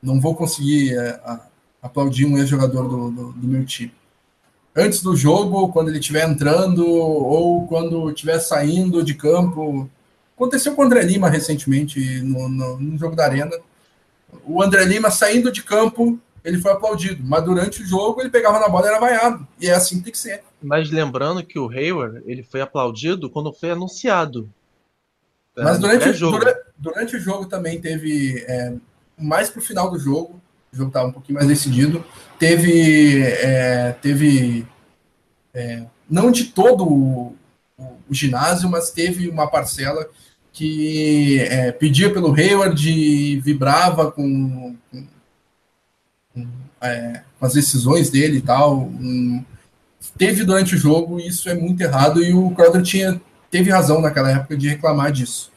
A: não vou conseguir é, aplaudir um ex-jogador do, do, do meu time antes do jogo, quando ele estiver entrando ou quando estiver saindo de campo. Aconteceu com o André Lima recentemente no, no, no, jogo da Arena. O André Lima saindo de campo, ele foi aplaudido, mas durante o jogo ele pegava na bola e era vaiado. E é assim que tem que ser.
B: Mas lembrando que o Hayward ele foi aplaudido quando foi anunciado.
A: Mas durante, durante, durante, o jogo também teve, é, mais pro final do jogo, o jogo estava um pouquinho mais decidido. Teve, é, teve é, não de todo o, o, ginásio, mas teve uma parcela que é, pedia pelo Hayward e vibrava com, com, com, é, as decisões dele e tal. Um, teve durante o jogo, e isso é muito errado, e o Crowder tinha, teve razão naquela época de reclamar disso.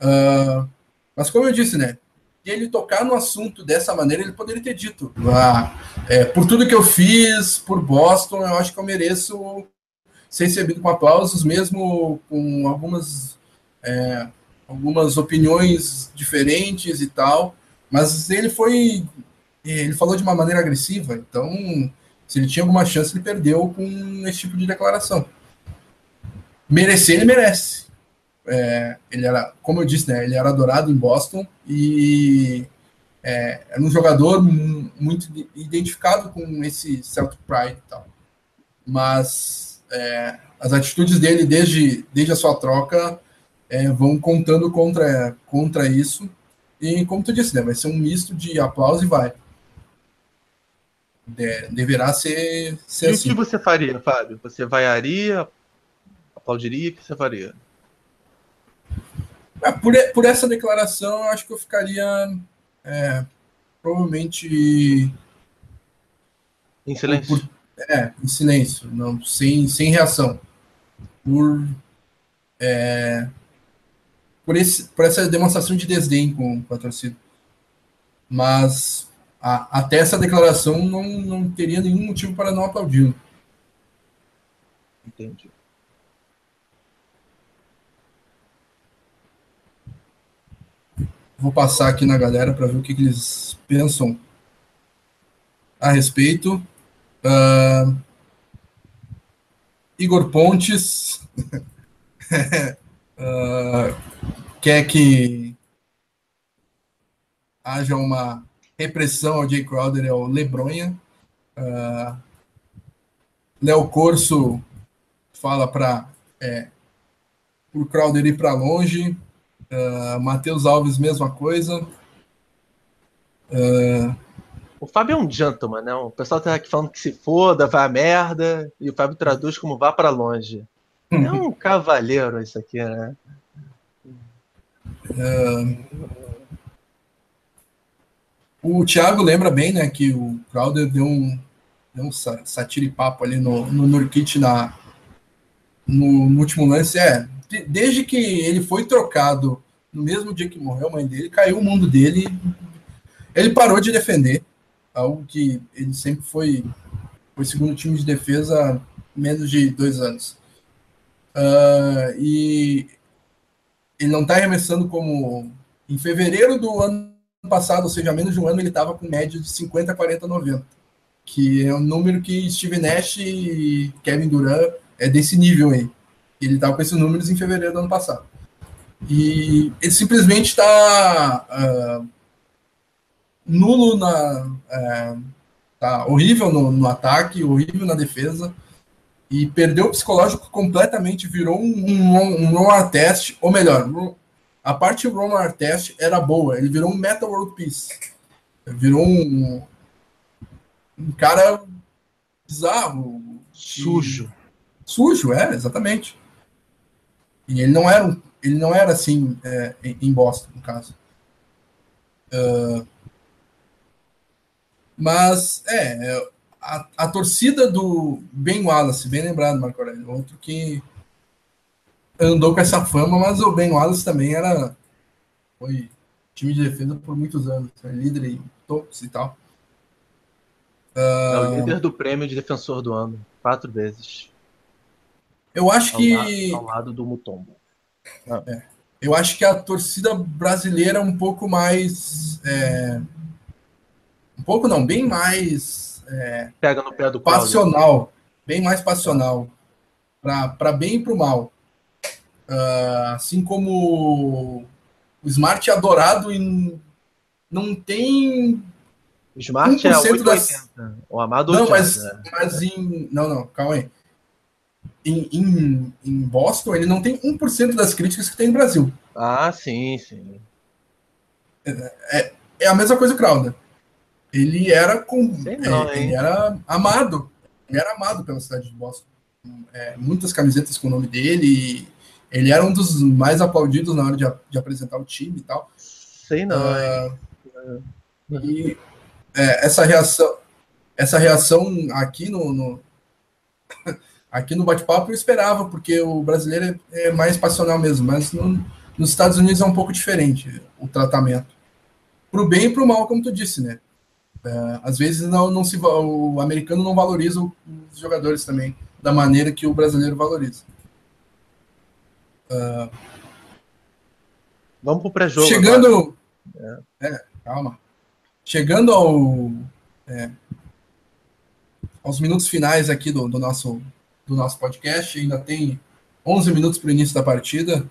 A: Uh, mas como eu disse, né? Ele tocar no assunto dessa maneira, ele poderia ter dito: ah, é, por tudo que eu fiz por Boston, eu acho que eu mereço ser recebido com aplausos, mesmo com algumas, é, algumas opiniões diferentes e tal. Mas ele foi. Ele falou de uma maneira agressiva, então, se ele tinha alguma chance, ele perdeu com esse tipo de declaração. Merecer, ele merece. É, ele era, como eu disse, né, ele era adorado em Boston e é, era um jogador muito identificado com esse Celtic Pride e tal. Mas é, as atitudes dele desde, desde a sua troca é, vão contando contra, contra isso. E como tu disse, né, vai ser um misto de aplauso e vai. De, deverá ser, ser
B: e
A: assim.
B: o que você faria, Fábio? Você vaiaria, aplaudiria, o que você faria?
A: Ah, por, por essa declaração, eu acho que eu ficaria é, provavelmente
B: em silêncio. Por,
A: é, em silêncio, não, sem, sem reação. Por, é, por, esse, por essa demonstração de desdém com, com a torcida. Mas a, até essa declaração não, não teria nenhum motivo para não aplaudir.
B: Entendi.
A: Vou passar aqui na galera para ver o que, que, eles pensam a respeito. Uh, Igor Pontes [LAUGHS] uh, quer que haja uma repressão ao Jay Crowder e ao Lebronha. Uh, Léo Corso fala para é, o Crowder ir para longe. Uh, Matheus Alves, mesma coisa.
B: Uh... O Fábio é um gentleman, né? O pessoal tá aqui falando que se foda, vai a merda, e o Fábio traduz como vá para longe. É um [LAUGHS] cavalheiro isso aqui, né?
A: Uh... O Thiago lembra bem, né, que o Crowder deu um, deu um satiripapo ali no, no Nurkit na, no, no último lance. É, desde que ele foi trocado no mesmo dia que morreu a mãe dele, caiu o mundo dele. Ele parou de defender, algo que ele sempre foi, foi segundo time de defesa há menos de dois anos. Uh, e ele não está arremessando como em fevereiro do ano passado, ou seja, menos de um ano, ele estava com média de 50, 40, 90, que é um número que Steve Nash e Kevin Durant é desse nível aí. Ele estava com esses números em fevereiro do ano passado. E ele simplesmente está uh, nulo na. Uh, tá horrível no, no, ataque, horrível na defesa. E perdeu o psicológico completamente, virou um, um, um Artest, ou melhor, a parte do Ron Artest era boa, ele virou um Metal World Peace. Virou um, um cara bizarro.
B: Sujo.
A: Sujo, é, exatamente. E ele não era, ele não era assim é, em Boston, no caso. Uh, mas, é, a, a torcida do Ben Wallace, bem lembrado, Marco Aurélio, outro que andou com essa fama, mas o Ben Wallace também era foi time de defesa por muitos anos, líder em tops e tal.
B: Uh, é o líder do prêmio de defensor do ano, quatro vezes.
A: Eu acho que.
B: Ao lado do Mutombo.
A: Ah, é. Eu acho que a torcida brasileira é um pouco mais. É... Um pouco não, bem mais. É...
B: Pega no pé do
A: Passional. Bem mais passional. Para bem e para o mal. Uh, assim como o Smart é adorado e não tem.
B: O Smart é 880. Das... O Amado
A: Não, mas, mas em. Não, não, calma aí em, em, em, Boston, ele não tem 1% das críticas que tem no Brasil.
B: Ah, sim, sim.
A: É, é, é a mesma coisa o Crowder. Ele era com. Não, é, ele era amado. Ele era amado pela cidade de Boston. É, muitas camisetas com o nome dele. Ele era um dos mais aplaudidos na hora de, de apresentar o time e tal.
B: Sei não.
A: Uh, e é, essa reação, essa reação aqui no, no Aqui no bate-papo eu esperava, porque o brasileiro é, é mais passional mesmo, mas no, nos Estados Unidos é um pouco diferente o tratamento. Para o bem e para o mal, como tu disse, né? É, às vezes não, não se, o americano não valoriza os jogadores também da maneira que o brasileiro valoriza. Uh,
B: Vamos para o pré-jogo.
A: Chegando. É. é. calma. Chegando ao, é, aos minutos finais aqui do, do nosso do nosso podcast. Ainda tem 11 minutos para o início da partida,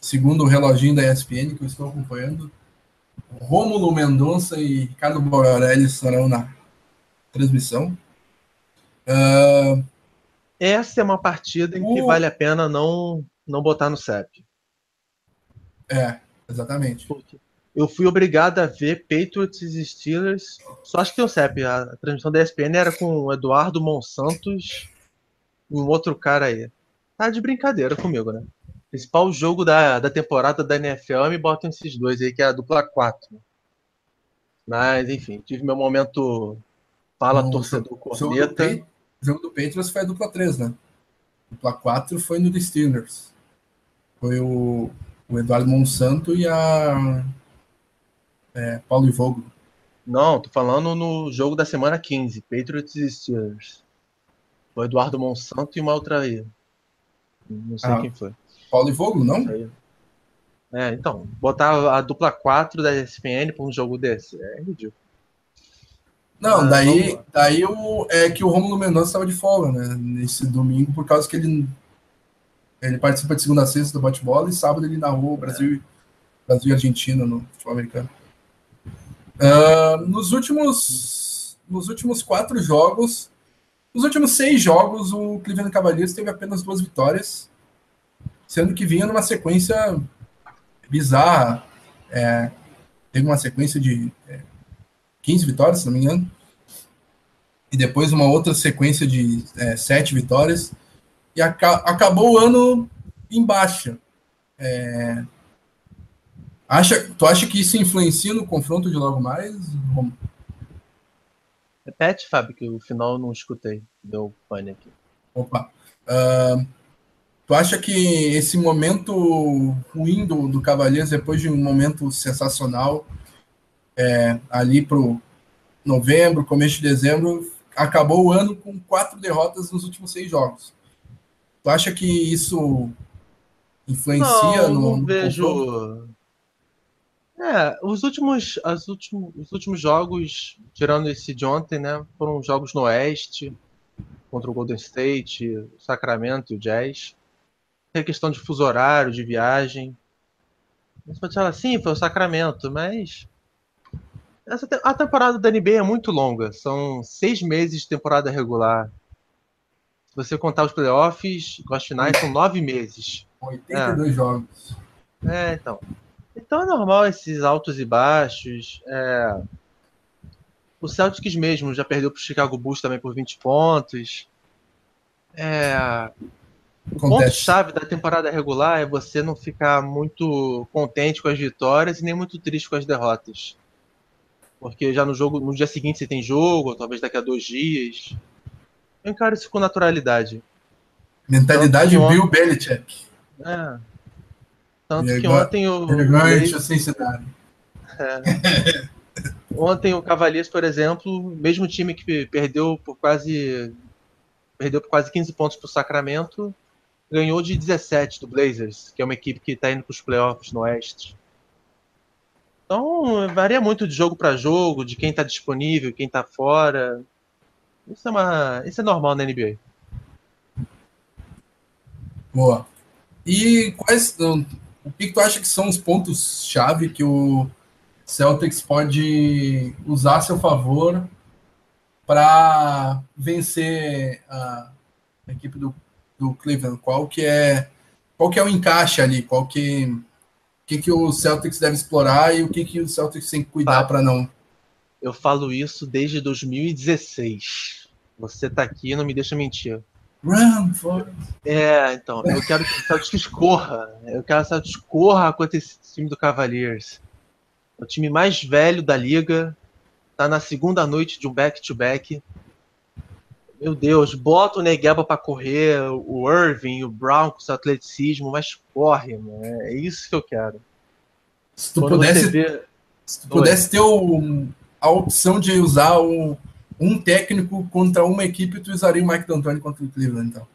A: segundo o reloginho da ESPN que eu estou acompanhando. Rômulo Mendonça e Ricardo Borarelli estarão na transmissão. Uh,
B: Essa é uma partida em o... que vale a pena não, não botar no CEP.
A: É, exatamente.
B: Porque eu fui obrigado a ver Patriots e Steelers. Só acho que tem o CEP. A transmissão da ESPN era com o Eduardo Monsantos e um outro cara aí. Tá de brincadeira comigo, né? Principal jogo da, da temporada da NFL me botam esses dois aí, que é a dupla 4. Mas, enfim, tive meu momento fala no, torcedor corneta.
A: O jogo do Patriots foi a dupla 3, né? Dupla 4 foi no The Steelers. Foi o, o Eduardo Monsanto e a é, Paulo Ivogo.
B: Não, tô falando no jogo da semana 15, Patriots e Steelers. Foi Eduardo Monsanto e uma outra aí. Não sei ah, quem foi.
A: Paulo Ivogo, não?
B: É, então, botar a dupla 4 da ESPN para um jogo desse é ridículo.
A: Não, ah, daí, daí o, é que o Romulo Mendonça estava de folga, né? Nesse domingo, por causa que ele, ele participa de segunda a sexta do bate-bola e sábado ele narrou Brasil, é. Brasil e Argentina no futebol americano. Uh, nos últimos nos últimos quatro jogos, nos últimos seis jogos, o Cleveland Cavaliers teve apenas duas vitórias, sendo que vinha numa sequência bizarra. É, teve uma sequência de é, 15 vitórias, se não me engano. E depois uma outra sequência de é, 7 vitórias. E aca acabou o ano em baixa. É... Acha, tu acha que isso influencia no confronto de logo mais?
B: Repete, Fábio, que o final eu não escutei. Deu pane aqui.
A: Opa. Uh, tu acha que esse momento ruim do, do Cavaleiros, depois de um momento sensacional, é, ali para novembro, começo de dezembro, acabou o ano com quatro derrotas nos últimos seis jogos. Tu acha que isso influencia
B: não,
A: no,
B: não vejo. É, os últimos, as últimos, os últimos jogos, tirando esse de ontem, né, foram jogos no Oeste, contra o Golden State, o Sacramento e o Jazz. Tem questão de fuso horário, de viagem. Você pode falar, sim, foi o Sacramento, mas essa a temporada da NBA é muito longa, são seis meses de temporada regular. Se você contar os playoffs com as finais, são nove meses.
A: 82 é. jogos.
B: É, então. Então é normal esses altos e baixos. É... O Celtics mesmo já perdeu para o Chicago Bulls também por 20 pontos. É... O ponto-chave da temporada regular é você não ficar muito contente com as vitórias e nem muito triste com as derrotas. Porque já no jogo, no dia seguinte você tem jogo, ou talvez daqui a dois dias. Eu encaro isso com naturalidade.
A: Mentalidade Tanto Bill. Belichick.
B: É. Tanto e que ontem o.
A: Elegante Cincinnati.
B: É. [LAUGHS] ontem o Cavaliers, por exemplo, mesmo time que perdeu por quase. Perdeu por quase 15 pontos para o Sacramento, ganhou de 17 do Blazers, que é uma equipe que está indo para os playoffs no Oeste. Então, varia muito de jogo para jogo, de quem está disponível, quem está fora. Isso é, uma, isso é normal na NBA.
A: Boa. E quais. O que tu acha que são os pontos-chave que o Celtics pode usar a seu favor para vencer a equipe do, do Cleveland? Qual que é qual que é o encaixe ali? Qual que que, que o Celtics deve explorar e o que, que o Celtics tem que cuidar para não.
B: Eu falo isso desde 2016. Você tá aqui não me deixa mentir.
A: Run.
B: É, então, eu quero que o Celtics corra. Eu quero que o Celtics corra contra esse time do Cavaliers. É o time mais velho da liga. Tá na segunda noite de um back-to-back. -back. Meu Deus, bota o Negueba para correr, o Irving, o Brown com seu atleticismo, mas corre, mano. É isso que eu quero.
A: Se tu pudesse, vê... se tu pudesse ter a opção de usar o, um técnico contra uma equipe, tu usaria o Mike D'Antoni contra o Cleveland, então.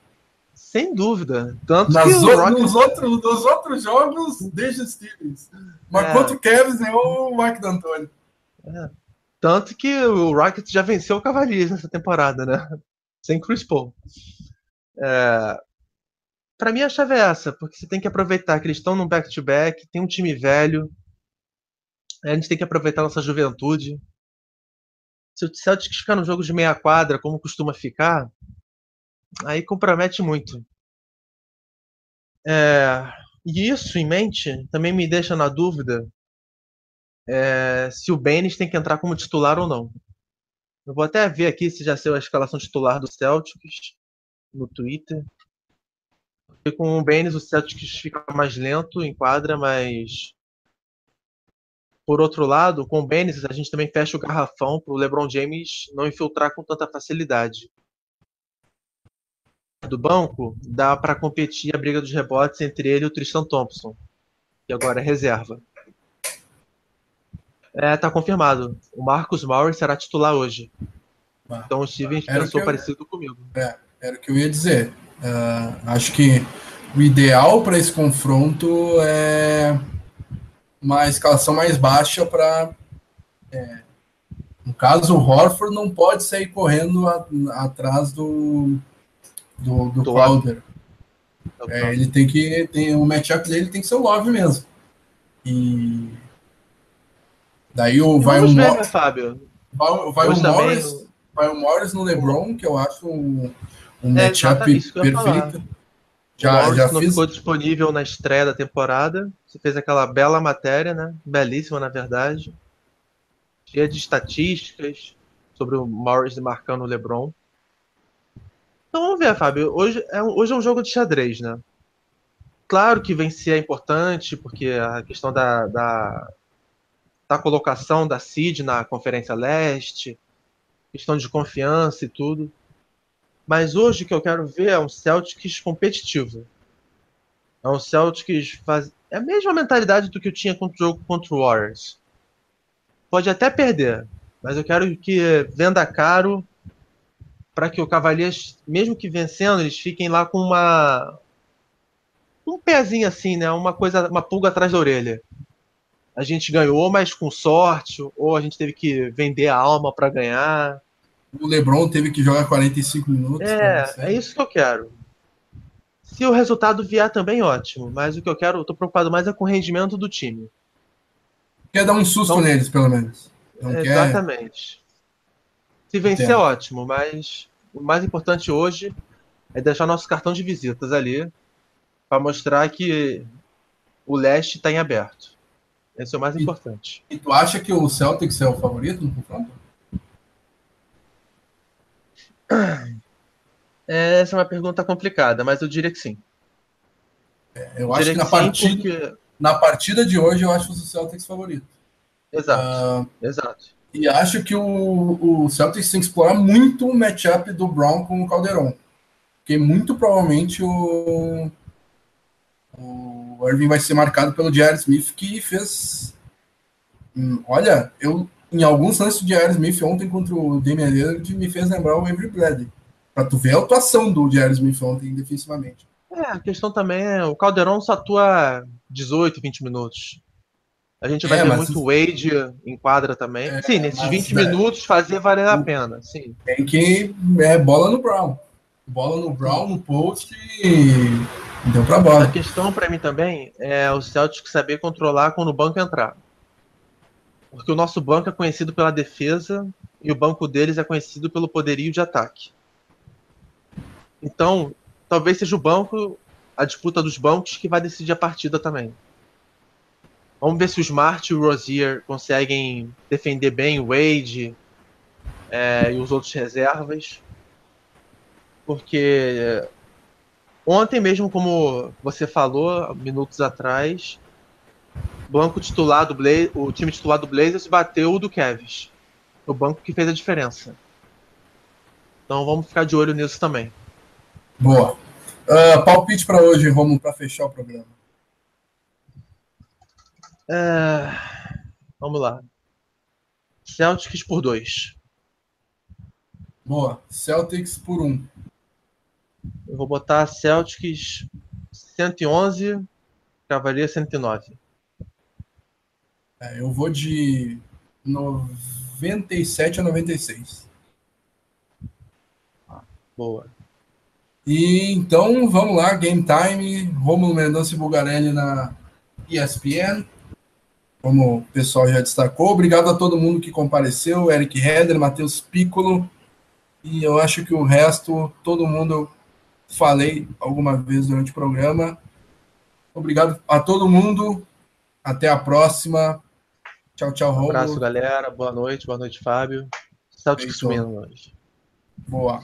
B: Sem dúvida. Tanto
A: Nas que o nos, outros, nos outros jogos, deixa o Stevens. Mas é. contra o Cavs é o Mike D'Antoni.
B: É. Tanto que o Rockets já venceu o Cavaliers nessa temporada, né? sem Chris Paul. É, para mim a chave é essa, porque você tem que aproveitar que eles estão num back-to-back, tem um time velho, A gente tem que aproveitar nossa juventude. Se o Celtics ficar no jogo de meia quadra, como costuma ficar, aí compromete muito. É, e isso em mente também me deixa na dúvida é, se o Benes tem que entrar como titular ou não. Eu vou até ver aqui se já saiu a escalação titular do Celtics no Twitter. E com o Benes o Celtics fica mais lento em quadra, mas por outro lado, com o Benes a gente também fecha o garrafão para o LeBron James não infiltrar com tanta facilidade. Do banco dá para competir a briga dos rebotes entre ele e o Tristan Thompson, que agora é reserva. É, tá confirmado. O Marcus Morris será titular hoje. Ah, então o Steven pensou eu... parecido comigo.
A: É, era o que eu ia dizer. Uh, acho que o ideal para esse confronto é uma escalação mais baixa para. É, no caso, o Horford não pode sair correndo a, atrás do, do, do, do Crowder. É, ele tem que. Tem, o matchup dele tem que ser o Love mesmo. E Daí o, vai
B: o ver, né, Fábio?
A: Vai, vai o Morris, vai o Morris no LeBron, que eu acho um, um é, matchup perfeito.
B: Já, o já não fiz... ficou disponível na estreia da temporada. Você fez aquela bela matéria, né? Belíssima, na verdade. Cheia de estatísticas sobre o Morris marcando o LeBron. Então vamos ver, Fábio. Hoje é, hoje é um jogo de xadrez, né? Claro que vencer é importante, porque a questão da, da da colocação da CID na Conferência Leste, questão de confiança e tudo. Mas hoje o que eu quero ver é um Celtics competitivo. É um Celtics faz... É a mesma mentalidade do que eu tinha contra o jogo contra o Warriors. Pode até perder, mas eu quero que venda caro para que o Cavaliers, mesmo que vencendo, eles fiquem lá com uma um pezinho assim, né? Uma coisa, uma pulga atrás da orelha a gente ganhou, mas com sorte, ou a gente teve que vender a alma para ganhar.
A: O LeBron teve que jogar 45 minutos.
B: É, é isso que eu quero. Se o resultado vier também, ótimo. Mas o que eu quero, eu tô preocupado mais é com o rendimento do time.
A: Quer dar um susto então, neles, pelo menos.
B: Não exatamente. Quer... Se vencer, Entendo. ótimo. Mas o mais importante hoje é deixar nosso cartão de visitas ali para mostrar que o leste está em aberto. Esse é o mais e, importante.
A: E tu acha que o Celtics é o favorito no confronto? [CLEARS THROAT]
B: Essa é uma pergunta complicada, mas eu diria que sim.
A: É, eu, acho que na, partida, porque... na partida de hoje eu acho o Celtics favorito.
B: Exato, uh, exato.
A: E acho que o, o Celtics tem que explorar muito o matchup do Brown com o Calderon. Porque muito provavelmente o, o Irving vai ser marcado pelo Jair Smith, que fez. Hum, olha, eu em alguns lances do Jair Smith ontem contra o Damian Lillard me fez lembrar o Avery Bradley. Pra tu ver a atuação do Jair Smith ontem defensivamente.
B: É, a questão também é o Calderon só atua 18, 20 minutos. A gente vai é, ver muito Wade em quadra também. É, sim, nesses 20 é, minutos fazer valer a pena. Sim.
A: Tem que. É bola no Brown. Bola no Brown, no post e Deu pra bola.
B: A questão para mim também é o Celtic saber controlar quando o banco entrar. Porque o nosso banco é conhecido pela defesa e o banco deles é conhecido pelo poderio de ataque. Então, talvez seja o banco, a disputa dos bancos, que vai decidir a partida também. Vamos ver se o Smart e o Rozier conseguem defender bem o Wade é, e os outros reservas. Porque Ontem mesmo, como você falou, minutos atrás, banco titular do Blaze, o time titular do Blazers bateu o do Cavs. O banco que fez a diferença. Então vamos ficar de olho nisso também.
A: Boa. Uh, palpite para hoje, Romulo, para fechar o programa.
B: É... Vamos lá. Celtics por dois.
A: Boa. Celtics por um.
B: Eu vou botar Celtics 111, Cavalier 109.
A: É, eu vou de 97 a 96.
B: Ah, boa.
A: E então vamos lá, Game Time, Romulo Mendonça e Bugarelli na ESPN. como o pessoal já destacou. Obrigado a todo mundo que compareceu, Eric Heder, Matheus Piccolo, e eu acho que o resto, todo mundo falei alguma vez durante o programa. Obrigado a todo mundo. Até a próxima. Tchau, tchau,
B: Romulo. Um abraço, galera. Boa noite, boa noite, Fábio. Celtics sumindo hoje.
A: Boa.